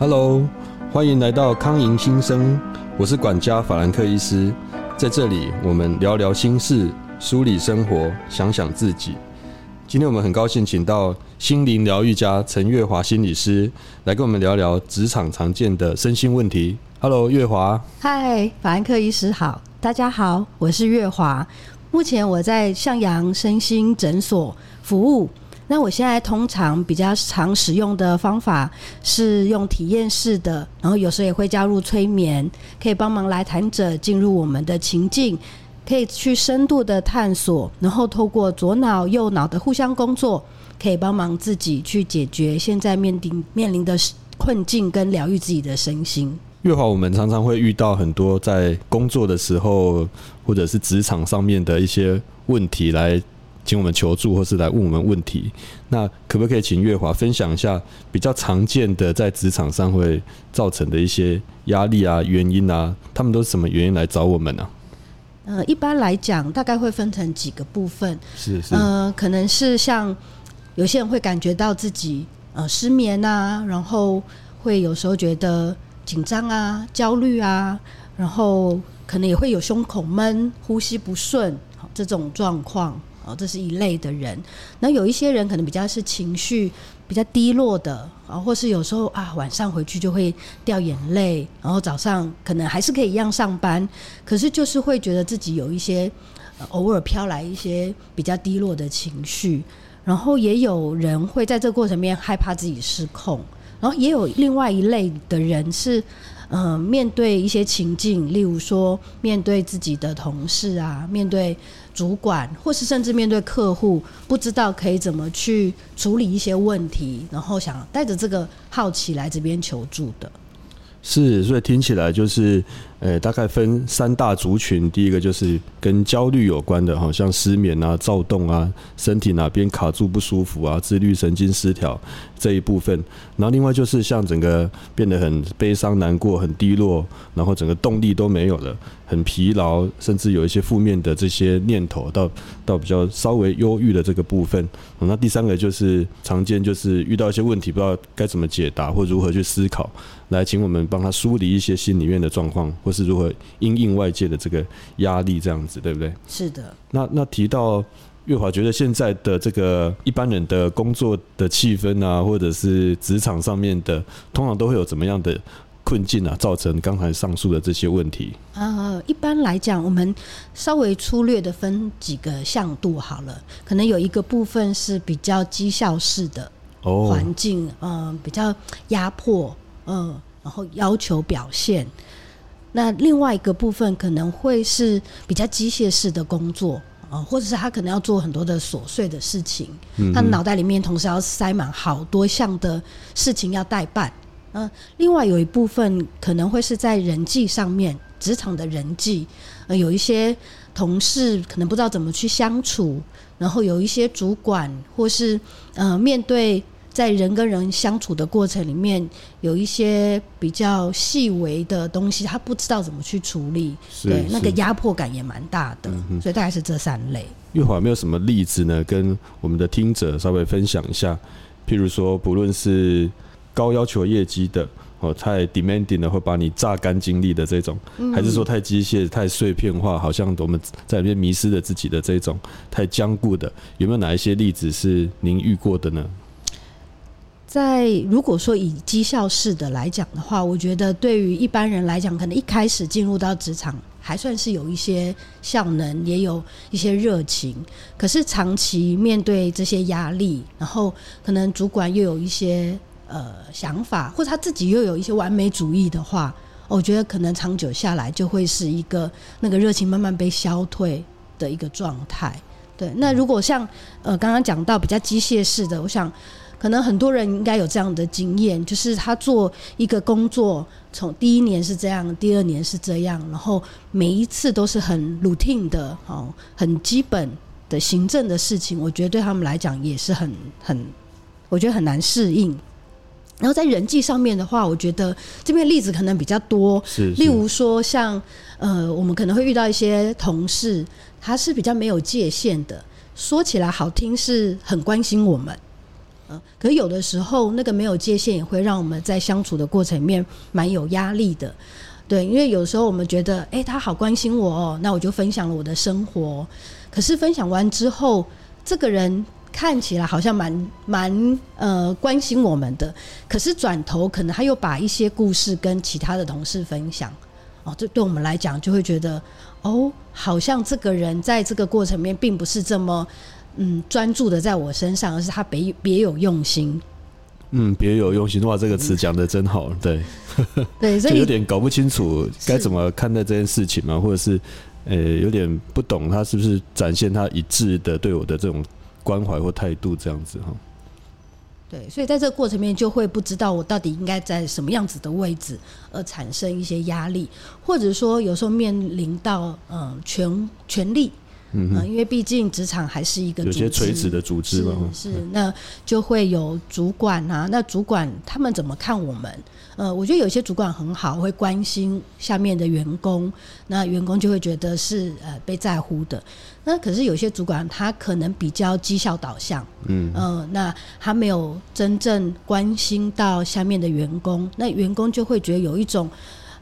Hello，欢迎来到康盈新生，我是管家法兰克医师，在这里我们聊聊心事，梳理生活，想想自己。今天我们很高兴请到心灵疗愈家陈月华心理师来跟我们聊聊职场常见的身心问题。Hello，月华。嗨，法兰克医师好，大家好，我是月华。目前我在向阳身心诊所服务。那我现在通常比较常使用的方法是用体验式的，然后有时候也会加入催眠，可以帮忙来谈者进入我们的情境，可以去深度的探索，然后透过左脑右脑的互相工作，可以帮忙自己去解决现在面临面临的困境，跟疗愈自己的身心。月华，我们常常会遇到很多在工作的时候，或者是职场上面的一些问题来。请我们求助，或是来问我们问题，那可不可以请月华分享一下比较常见的在职场上会造成的一些压力啊、原因啊？他们都是什么原因来找我们呢？呃，一般来讲，大概会分成几个部分。是是。呃，可能是像有些人会感觉到自己呃失眠啊，然后会有时候觉得紧张啊、焦虑啊，然后可能也会有胸口闷、呼吸不顺这种状况。哦，这是一类的人。那有一些人可能比较是情绪比较低落的啊，或是有时候啊晚上回去就会掉眼泪，然后早上可能还是可以一样上班，可是就是会觉得自己有一些偶尔飘来一些比较低落的情绪。然后也有人会在这个过程面害怕自己失控，然后也有另外一类的人是。嗯，面对一些情境，例如说面对自己的同事啊，面对主管，或是甚至面对客户，不知道可以怎么去处理一些问题，然后想带着这个好奇来这边求助的。是，所以听起来就是，呃，大概分三大族群。第一个就是跟焦虑有关的，好像失眠啊、躁动啊、身体哪边卡住不舒服啊、自律神经失调这一部分。然后另外就是像整个变得很悲伤、难过、很低落，然后整个动力都没有了，很疲劳，甚至有一些负面的这些念头，到到比较稍微忧郁的这个部分。那第三个就是常见，就是遇到一些问题，不知道该怎么解答或如何去思考。来，请我们帮他梳理一些心里面的状况，或是如何因应外界的这个压力，这样子，对不对？是的。那那提到月华，觉得现在的这个一般人的工作的气氛啊，或者是职场上面的，通常都会有怎么样的困境啊，造成刚才上述的这些问题？呃，一般来讲，我们稍微粗略的分几个向度好了，可能有一个部分是比较绩效式的环境，嗯，比较压迫。嗯，然后要求表现，那另外一个部分可能会是比较机械式的工作啊，或者是他可能要做很多的琐碎的事情，他脑袋里面同时要塞满好多项的事情要代办。嗯，另外有一部分可能会是在人际上面，职场的人际，呃，有一些同事可能不知道怎么去相处，然后有一些主管或是呃面对。在人跟人相处的过程里面，有一些比较细微的东西，他不知道怎么去处理，对那个压迫感也蛮大的，所以大概是这三类。玉华有没有什么例子呢？跟我们的听者稍微分享一下，譬如说，不论是高要求业绩的，哦，太 demanding 的会把你榨干精力的这种，还是说太机械、太碎片化，好像我们在里面迷失了自己的这种太僵固的，有没有哪一些例子是您遇过的呢？在如果说以绩效式的来讲的话，我觉得对于一般人来讲，可能一开始进入到职场还算是有一些效能，也有一些热情。可是长期面对这些压力，然后可能主管又有一些呃想法，或者他自己又有一些完美主义的话，我觉得可能长久下来就会是一个那个热情慢慢被消退的一个状态。对，那如果像呃刚刚讲到比较机械式的，我想。可能很多人应该有这样的经验，就是他做一个工作，从第一年是这样，第二年是这样，然后每一次都是很 routine 的，哦，很基本的行政的事情，我觉得对他们来讲也是很很，我觉得很难适应。然后在人际上面的话，我觉得这边例子可能比较多，是，例如说像呃，我们可能会遇到一些同事，他是比较没有界限的，说起来好听是很关心我们。嗯，可有的时候那个没有界限也会让我们在相处的过程里面蛮有压力的。对，因为有时候我们觉得，哎，他好关心我哦，那我就分享了我的生活。可是分享完之后，这个人看起来好像蛮蛮呃关心我们的，可是转头可能他又把一些故事跟其他的同事分享。哦，这对我们来讲就会觉得，哦，好像这个人在这个过程里面并不是这么嗯专注的在我身上，而是他别别有用心。嗯，别有用心，哇，这个词讲的真好，对，对，就有点搞不清楚该怎么看待这件事情嘛，或者是呃有点不懂他是不是展现他一致的对我的这种关怀或态度这样子哈。对，所以在这个过程面就会不知道我到底应该在什么样子的位置，而产生一些压力，或者说有时候面临到嗯权权力。嗯，因为毕竟职场还是一个有些垂直的组织嘛，是那就会有主管啊，那主管他们怎么看我们？呃，我觉得有些主管很好，会关心下面的员工，那员工就会觉得是呃被在乎的。那可是有些主管他可能比较绩效导向，嗯呃，那他没有真正关心到下面的员工，那员工就会觉得有一种。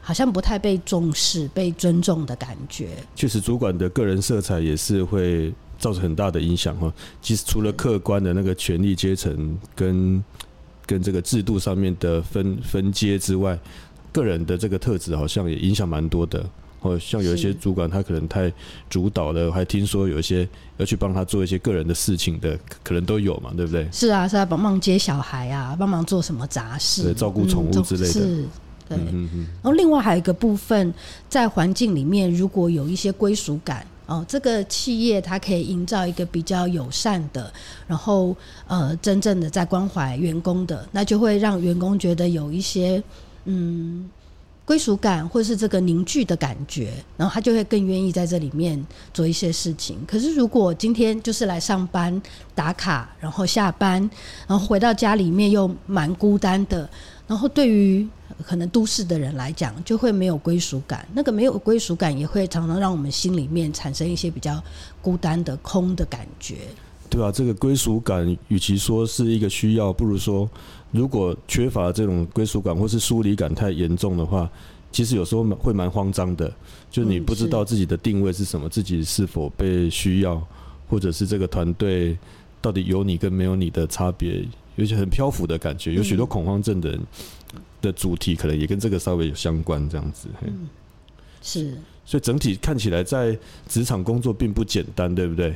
好像不太被重视、被尊重的感觉。确实，主管的个人色彩也是会造成很大的影响哈。其实，除了客观的那个权力阶层跟跟这个制度上面的分分阶之外，个人的这个特质好像也影响蛮多的。哦，像有一些主管，他可能太主导了，还听说有一些要去帮他做一些个人的事情的，可能都有嘛，对不对？是啊，是啊，帮忙接小孩啊，帮忙做什么杂事，对，照顾宠物之类的。对，然后另外还有一个部分，在环境里面，如果有一些归属感哦，这个企业它可以营造一个比较友善的，然后呃，真正的在关怀员工的，那就会让员工觉得有一些嗯归属感，或是这个凝聚的感觉，然后他就会更愿意在这里面做一些事情。可是如果今天就是来上班打卡，然后下班，然后回到家里面又蛮孤单的。然后对于可能都市的人来讲，就会没有归属感。那个没有归属感，也会常常让我们心里面产生一些比较孤单的空的感觉。对啊，这个归属感，与其说是一个需要，不如说，如果缺乏这种归属感，或是疏离感太严重的话，其实有时候会蛮慌张的。就你不知道自己的定位是什么，自己是否被需要，或者是这个团队到底有你跟没有你的差别。有些很漂浮的感觉，有许多恐慌症的人的主题可能也跟这个稍微有相关，这样子。嗯，是。所以整体看起来，在职场工作并不简单，对不对？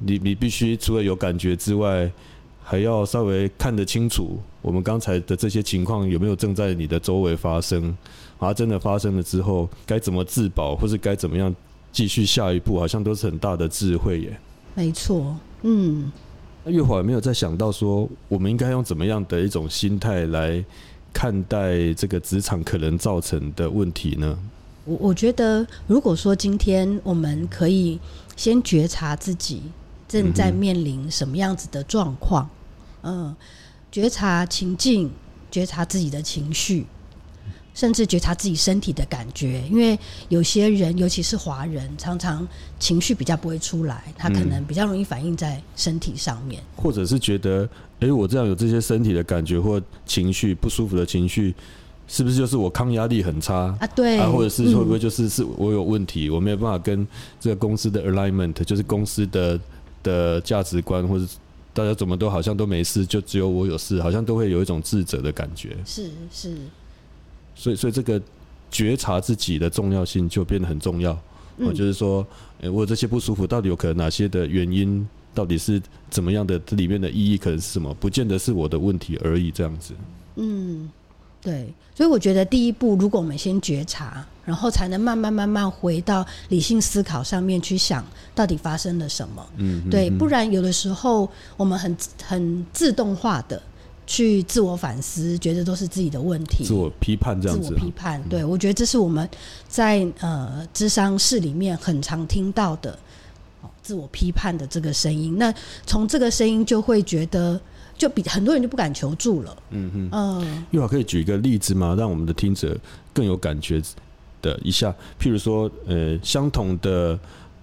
你你必须除了有感觉之外，还要稍微看得清楚我们刚才的这些情况有没有正在你的周围发生。而真的发生了之后，该怎么自保，或是该怎么样继续下一步，好像都是很大的智慧耶。没错，嗯。那月华有没有在想到说，我们应该用怎么样的一种心态来看待这个职场可能造成的问题呢？我我觉得，如果说今天我们可以先觉察自己正在面临什么样子的状况，嗯，觉察情境，觉察自己的情绪。甚至觉察自己身体的感觉，因为有些人，尤其是华人，常常情绪比较不会出来，他可能比较容易反映在身体上面，或者是觉得，哎，我这样有这些身体的感觉或情绪不舒服的情绪，是不是就是我抗压力很差啊？对，啊，或者是会不会就是是我有问题，我没有办法跟这个公司的 alignment，就是公司的的价值观，或者大家怎么都好像都没事，就只有我有事，好像都会有一种自责的感觉。是是。所以，所以这个觉察自己的重要性就变得很重要。我就是说，诶，我这些不舒服到底有可能哪些的原因？到底是怎么样的？这里面的意义可能是什么？不见得是我的问题而已。这样子。嗯，对。所以我觉得第一步，如果我们先觉察，然后才能慢慢慢慢回到理性思考上面去想，到底发生了什么？嗯，对。不然有的时候我们很很自动化的。去自我反思，觉得都是自己的问题，自我批判这样子。自我批判，对我觉得这是我们在呃智商室里面很常听到的，自我批判的这个声音。那从这个声音就会觉得，就比很多人就不敢求助了。嗯哼，嗯，一会儿可以举一个例子吗？让我们的听者更有感觉的一下。譬如说，呃，相同的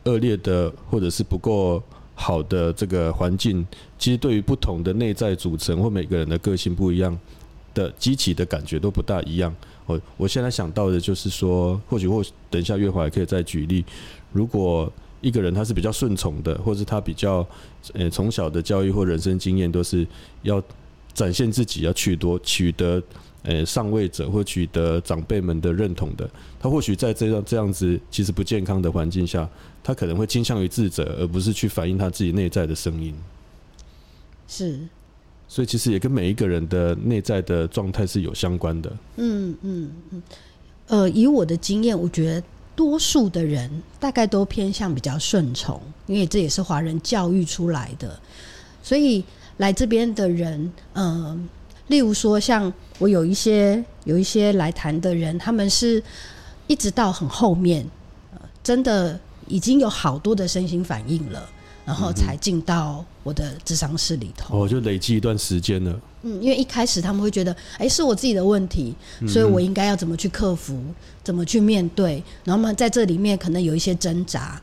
恶劣的，或者是不够。好的这个环境，其实对于不同的内在组成或每个人的个性不一样的激起的感觉都不大一样。我我现在想到的就是说，或许或等一下月华也可以再举例，如果一个人他是比较顺从的，或是他比较呃从小的教育或人生经验都是要展现自己，要取得取得呃上位者或取得长辈们的认同的，他或许在这样这样子其实不健康的环境下，他可能会倾向于自责，而不是去反映他自己内在的声音。是，所以其实也跟每一个人的内在的状态是有相关的。嗯嗯嗯，呃，以我的经验，我觉得多数的人大概都偏向比较顺从，因为这也是华人教育出来的，所以来这边的人，嗯、例如说像我有一些有一些来谈的人，他们是一直到很后面，呃，真的已经有好多的身心反应了，然后才进到我的智商室里头。哦，就累积一段时间了。嗯，因为一开始他们会觉得，哎、是我自己的问题，所以我应该要怎么去克服，怎么去面对，然后嘛，在这里面可能有一些挣扎，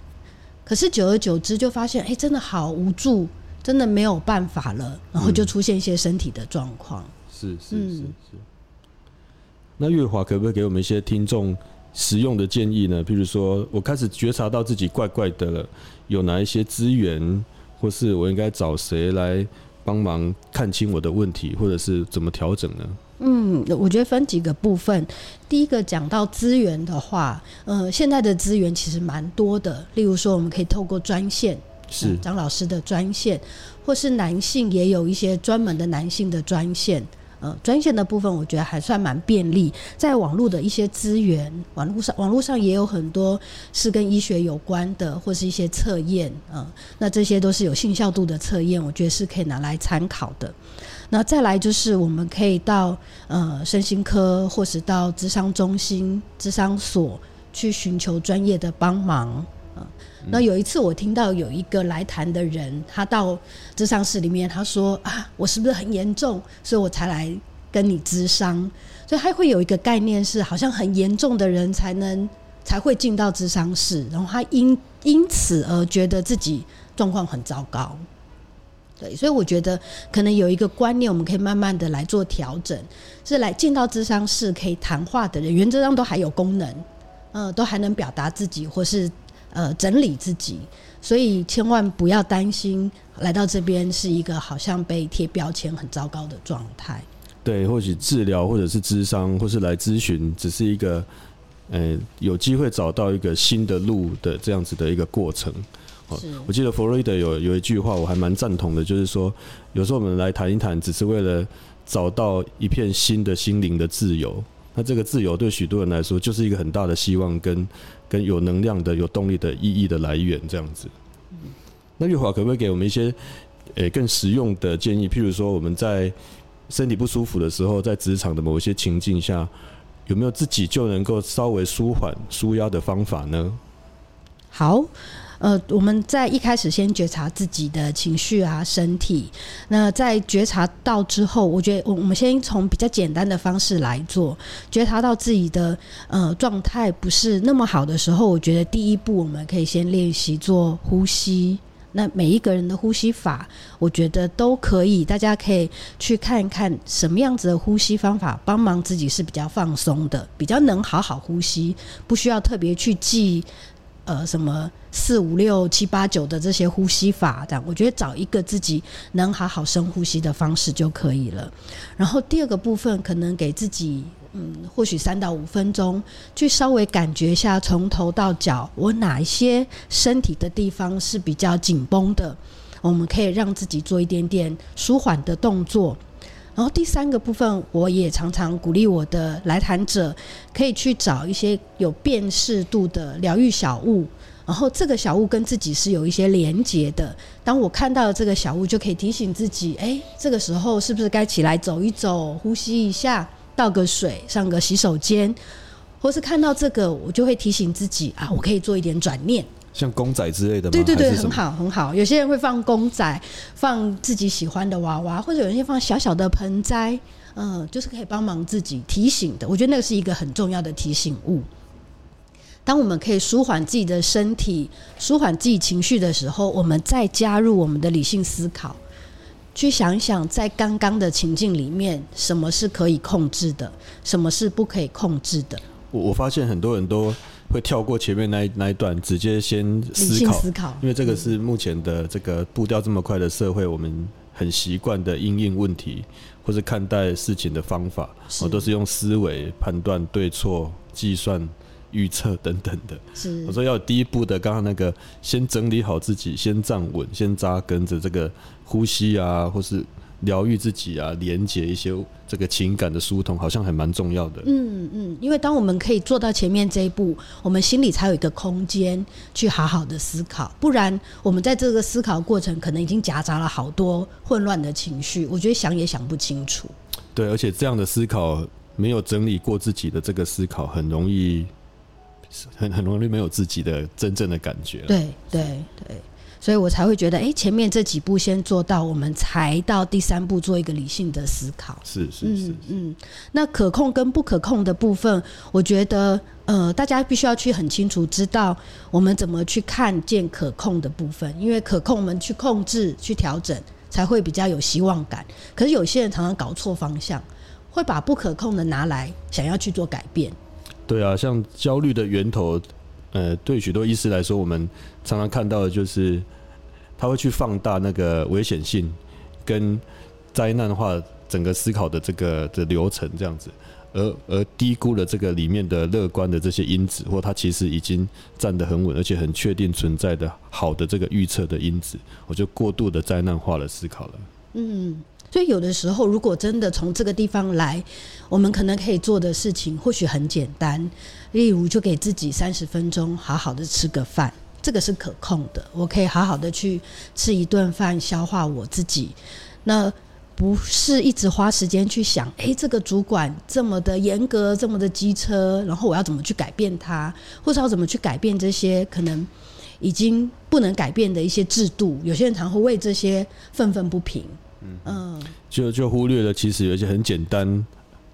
可是久而久之就发现，哎、真的好无助，真的没有办法了，然后就出现一些身体的状况。是是嗯是是。那月华可不可以给我们一些听众实用的建议呢？譬如说，我开始觉察到自己怪怪的了，有哪一些资源，或是我应该找谁来帮忙看清我的问题，或者是怎么调整呢？嗯，我觉得分几个部分。第一个讲到资源的话，呃，现在的资源其实蛮多的，例如说我们可以透过专线，是张老师的专线，或是男性也有一些专门的男性的专线。呃，专线的部分我觉得还算蛮便利，在网络的一些资源，网络上网络上也有很多是跟医学有关的，或是一些测验，嗯、那这些都是有信效度的测验，我觉得是可以拿来参考的。那再来就是我们可以到呃身心科，或是到咨商中心、咨商所去寻求专业的帮忙。那有一次我听到有一个来谈的人，他到智商室里面，他说啊，我是不是很严重，所以我才来跟你咨商。所以他会有一个概念是，好像很严重的人才能才会进到智商室，然后他因因此而觉得自己状况很糟糕。对，所以我觉得可能有一个观念，我们可以慢慢的来做调整，是来进到智商室可以谈话的人，原则上都还有功能，呃，都还能表达自己或是呃整理自己，所以千万不要担心来到这边是一个好像被贴标签很糟糕的状态。对，或许治疗或者是咨商，或是来咨询，只是一个呃有机会找到一个新的路的这样子的一个过程。哦是我记得弗洛伊德有有一句话，我还蛮赞同的，就是说，有时候我们来谈一谈，只是为了找到一片新的心灵的自由。那这个自由对许多人来说，就是一个很大的希望跟跟有能量的、有动力的意义的来源，这样子。那月华可不可以给我们一些呃更实用的建议？譬如说，我们在身体不舒服的时候，在职场的某一些情境下，有没有自己就能够稍微舒缓、舒压的方法呢？好，呃，我们在一开始先觉察自己的情绪啊、身体。那在觉察到之后，我觉得我我们先从比较简单的方式来做，觉察到自己的呃状态不是那么好的时候，我觉得第一步我们可以先练习做呼吸。那每一个人的呼吸法，我觉得都可以，大家可以去看一看什么样子的呼吸方法，帮忙自己是比较放松的，比较能好好呼吸，不需要特别去记呃什么四五六七八九的这些呼吸法，这样我觉得找一个自己能好好深呼吸的方式就可以了。然后第二个部分，可能给自己嗯，或许三到五分钟，去稍微感觉一下从头到脚，我哪一些身体的地方是比较紧绷的，我们可以让自己做一点点舒缓的动作。然后第三个部分，我也常常鼓励我的来谈者，可以去找一些有辨识度的疗愈小物，然后这个小物跟自己是有一些连结的。当我看到这个小物，就可以提醒自己，哎，这个时候是不是该起来走一走，呼吸一下，倒个水，上个洗手间，或是看到这个，我就会提醒自己啊，我可以做一点转念。像公仔之类的吗？对对对，很。好很好。有些人会放公仔，放自己喜欢的娃娃，或者有些放小小的盆栽，嗯、就是可以帮忙自己提醒的。我觉得那个是一个很重要的提醒物。当我们可以舒缓自己的身体、舒缓自己情绪的时候，我们再加入我们的理性思考，去想一想，在刚刚的情境里面，什么是可以控制的，什么是不可以控制的。我我发现很多人都会跳过前面那一那一段，直接先思考，思考，因为这个是目前的这个步调这么快的社会，我们很习惯的应应问题或是看待事情的方法，我都是用思维判断对错、计算、预测等等的。是。我说要有第一步的，刚刚那个先整理好自己，先站稳，先扎根着这个呼吸啊，或是疗愈自己啊，连接一些这个情感的疏通，好像还蛮重要的。嗯嗯，因为当我们可以做到前面这一步，我们心里才有一个空间去好好的思考，不然我们在这个思考过程可能已经夹杂了好多混乱的情绪，我觉得想也想不清楚。对，而且这样的思考没有整理过自己的这个思考，很容易很很容易没有自己的真正的感觉。，对对对，所以我才会觉得，哎，前面这几步先做到，我们才到第三步做一个理性的思考。是是是嗯，嗯，那可控跟不可控的部分，我觉得呃，大家必须要去很清楚知道我们怎么去看见可控的部分，因为可控我们去控制、去调整，才会比较有希望感。可是有些人常常搞错方向，会把不可控的拿来想要去做改变。对啊，像焦虑的源头，呃，对许多医师来说，我们常常看到的就是他会去放大那个危险性跟灾难化整个思考的这个的流程这样子，而而低估了这个里面的乐观的这些因子，或他其实已经站得很稳，而且很确定存在的好的这个预测的因子，我就过度的灾难化了思考了。嗯，所以有的时候，如果真的从这个地方来，我们可能可以做的事情或许很简单，例如就给自己三十分钟，好好的吃个饭，这个是可控的。我可以好好的去吃一顿饭，消化我自己。那不是一直花时间去想，诶，这个主管这么的严格，这么的机车，然后我要怎么去改变他，或者要怎么去改变这些可能已经不能改变的一些制度。有些人常会为这些愤愤不平。嗯。就就忽略了其实有一些很简单，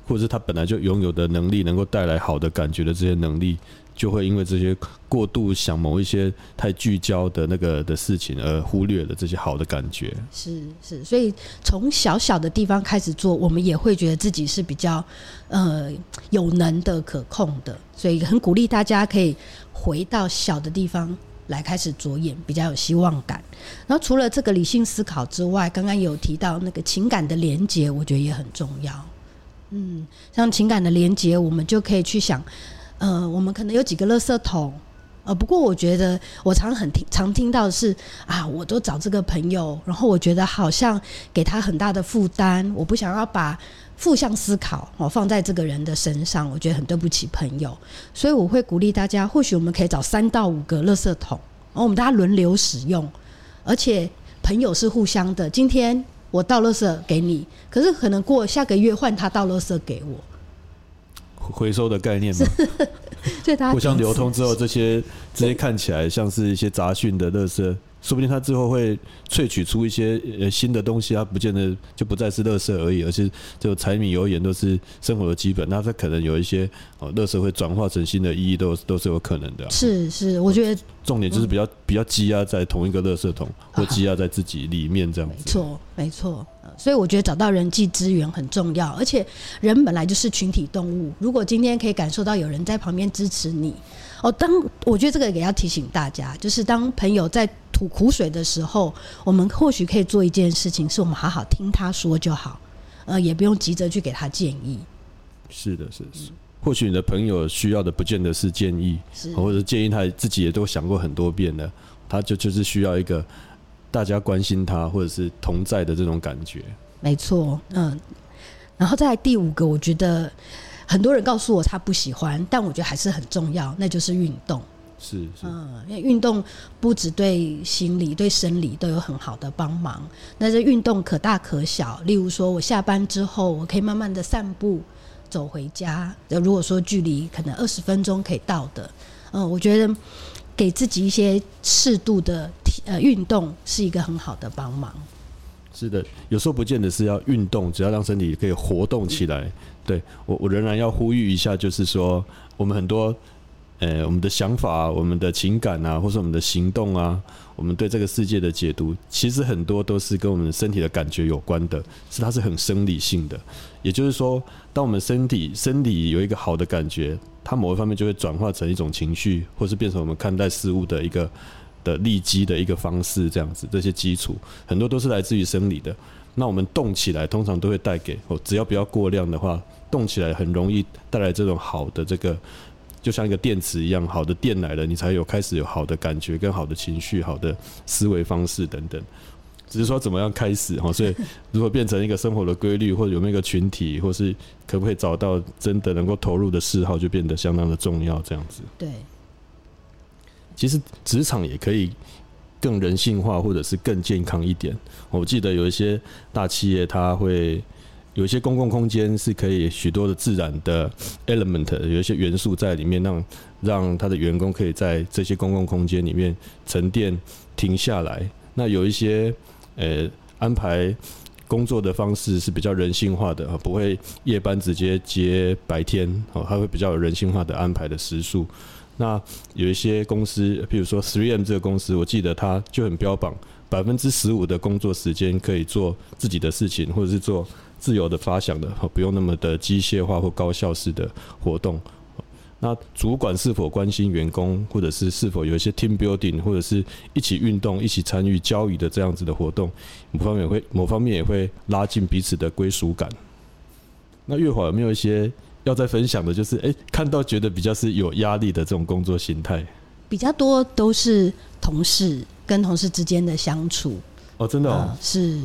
或者是他本来就拥有的能力，能够带来好的感觉的这些能力，就会因为这些过度想某一些太聚焦的那个的事情，而忽略了这些好的感觉。是是，所以从小小的地方开始做，我们也会觉得自己是比较呃有能的、可控的，所以很鼓励大家可以回到小的地方来开始着眼，比较有希望感。然后除了这个理性思考之外，刚刚有提到那个情感的连接，我觉得也很重要。嗯，像情感的连接，我们就可以去想，呃，我们可能有几个垃圾桶。呃，不过我觉得我常很听常听到的是啊，我都找这个朋友，然后我觉得好像给他很大的负担，我不想要把负向思考哦放在这个人的身上，我觉得很对不起朋友，所以我会鼓励大家，或许我们可以找三到五个垃圾桶，然后我们大家轮流使用，而且朋友是互相的，今天我倒垃圾给你，可是可能过下个月换他倒垃圾给我，回收的概念嘛，所以大家互相流通之后，这些这些看起来像是一些杂讯的垃圾，说不定他之后会萃取出一些呃新的东西，它不见得就不再是垃圾而已，而是就柴米油盐都是生活的基本，那它可能有一些哦，垃圾会转化成新的意义，都都是有可能的啊、是是，我觉得重点就是比较比较积压在同一个垃圾桶，或积压在自己里面这样子。没错，没错。呃所以我觉得找到人际资源很重要，而且人本来就是群体动物。如果今天可以感受到有人在旁边支持你，哦，当我觉得这个也要提醒大家，就是当朋友在吐苦水的时候，我们或许可以做一件事情，是我们好好听他说就好，呃，也不用急着去给他建议。是的，是的是。或许你的朋友需要的不见得是建议，是或者建议他自己也都想过很多遍了，他就就是需要一个大家关心他或者是同在的这种感觉。没错，嗯，然后再来第五个，我觉得很多人告诉我他不喜欢，但我觉得还是很重要，那就是运动。是是，嗯，因为运动不只对心理、对生理都有很好的帮忙。那这运动可大可小，例如说我下班之后，我可以慢慢的散步走回家。那如果说距离可能二十分钟可以到的，嗯，我觉得给自己一些适度的体呃运动是一个很好的帮忙。是的，有时候不见得是要运动，只要让身体可以活动起来。对我，我仍然要呼吁一下，就是说，我们很多呃，我们的想法、我们的情感啊，或者我们的行动啊，我们对这个世界的解读，其实很多都是跟我们身体的感觉有关的，是它是很生理性的。也就是说，当我们身体身体有一个好的感觉，它某一方面就会转化成一种情绪，或是变成我们看待事物的一个的利基的一个方式，这样子。这些基础很多都是来自于生理的。那我们动起来，通常都会带给哦，只要不要过量的话，动起来很容易带来这种好的这个。就像一个电池一样，好的电来了，你才有开始有好的感觉、跟好的情绪、好的思维方式等等。只是说怎么样开始哈，所以如果变成一个生活的规律，或者有没有一个群体，或是可不可以找到真的能够投入的嗜好，就变得相当的重要。这样子。对。其实职场也可以更人性化，或者是更健康一点。我记得有一些大企业，它会。有一些公共空间是可以许多的自然的 element，有一些元素在里面，让让他的员工可以在这些公共空间里面沉淀、停下来。那有一些呃安排工作的方式是比较人性化的，不会夜班直接接白天，哦，他会比较有人性化的安排的时数。那有一些公司，譬如说 Three M 这个公司，我记得它就很标榜百分之十五的工作时间可以做自己的事情，或者是做。自由的发想的，不用那么的机械化或高效式的活动。那主管是否关心员工，或者是是否有一些 team building，或者是一起运动、一起参与交易的这样子的活动，某方面会某方面也会拉近彼此的归属感。那月华有没有一些要再分享的？就是哎，看到觉得比较是有压力的这种工作形态，比较多都是同事跟同事之间的相处。哦，真的哦，是。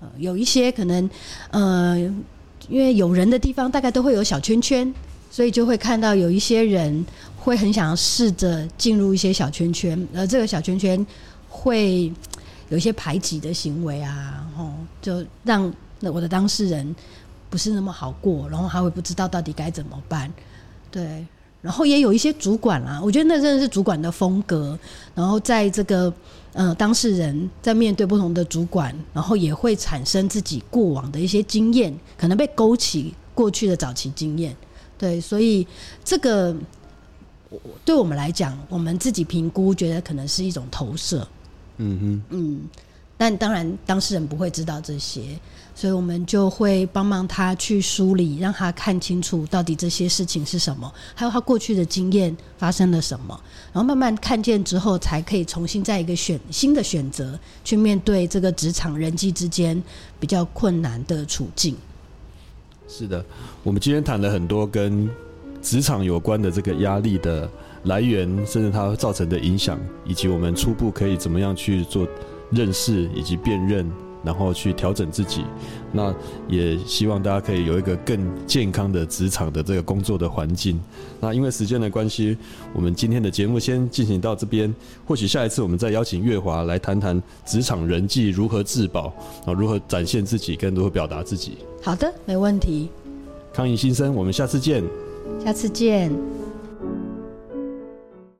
呃，有一些可能，呃，因为有人的地方大概都会有小圈圈，所以就会看到有一些人会很想要试着进入一些小圈圈，而这个小圈圈会有一些排挤的行为啊，吼，就让那我的当事人不是那么好过，然后他会不知道到底该怎么办，对，然后也有一些主管啦，我觉得那真的是主管的风格，然后在这个。呃，当事人在面对不同的主管，然后也会产生自己过往的一些经验，可能被勾起过去的早期经验。对，所以这个对我们来讲，我们自己评估觉得可能是一种投射。嗯哼，嗯，但当然当事人不会知道这些。所以我们就会帮忙他去梳理，让他看清楚到底这些事情是什么，还有他过去的经验发生了什么，然后慢慢看见之后，才可以重新在一个选新的选择去面对这个职场人际之间比较困难的处境。是的，我们今天谈了很多跟职场有关的这个压力的来源，甚至它造成的影响，以及我们初步可以怎么样去做认识以及辨认。然后去调整自己，那也希望大家可以有一个更健康的职场的这个工作的环境。那因为时间的关系，我们今天的节目先进行到这边。或许下一次我们再邀请月华来谈谈职场人际如何自保啊，如何展现自己，跟如何表达自己。好的，没问题。康怡新生，我们下次见。下次见。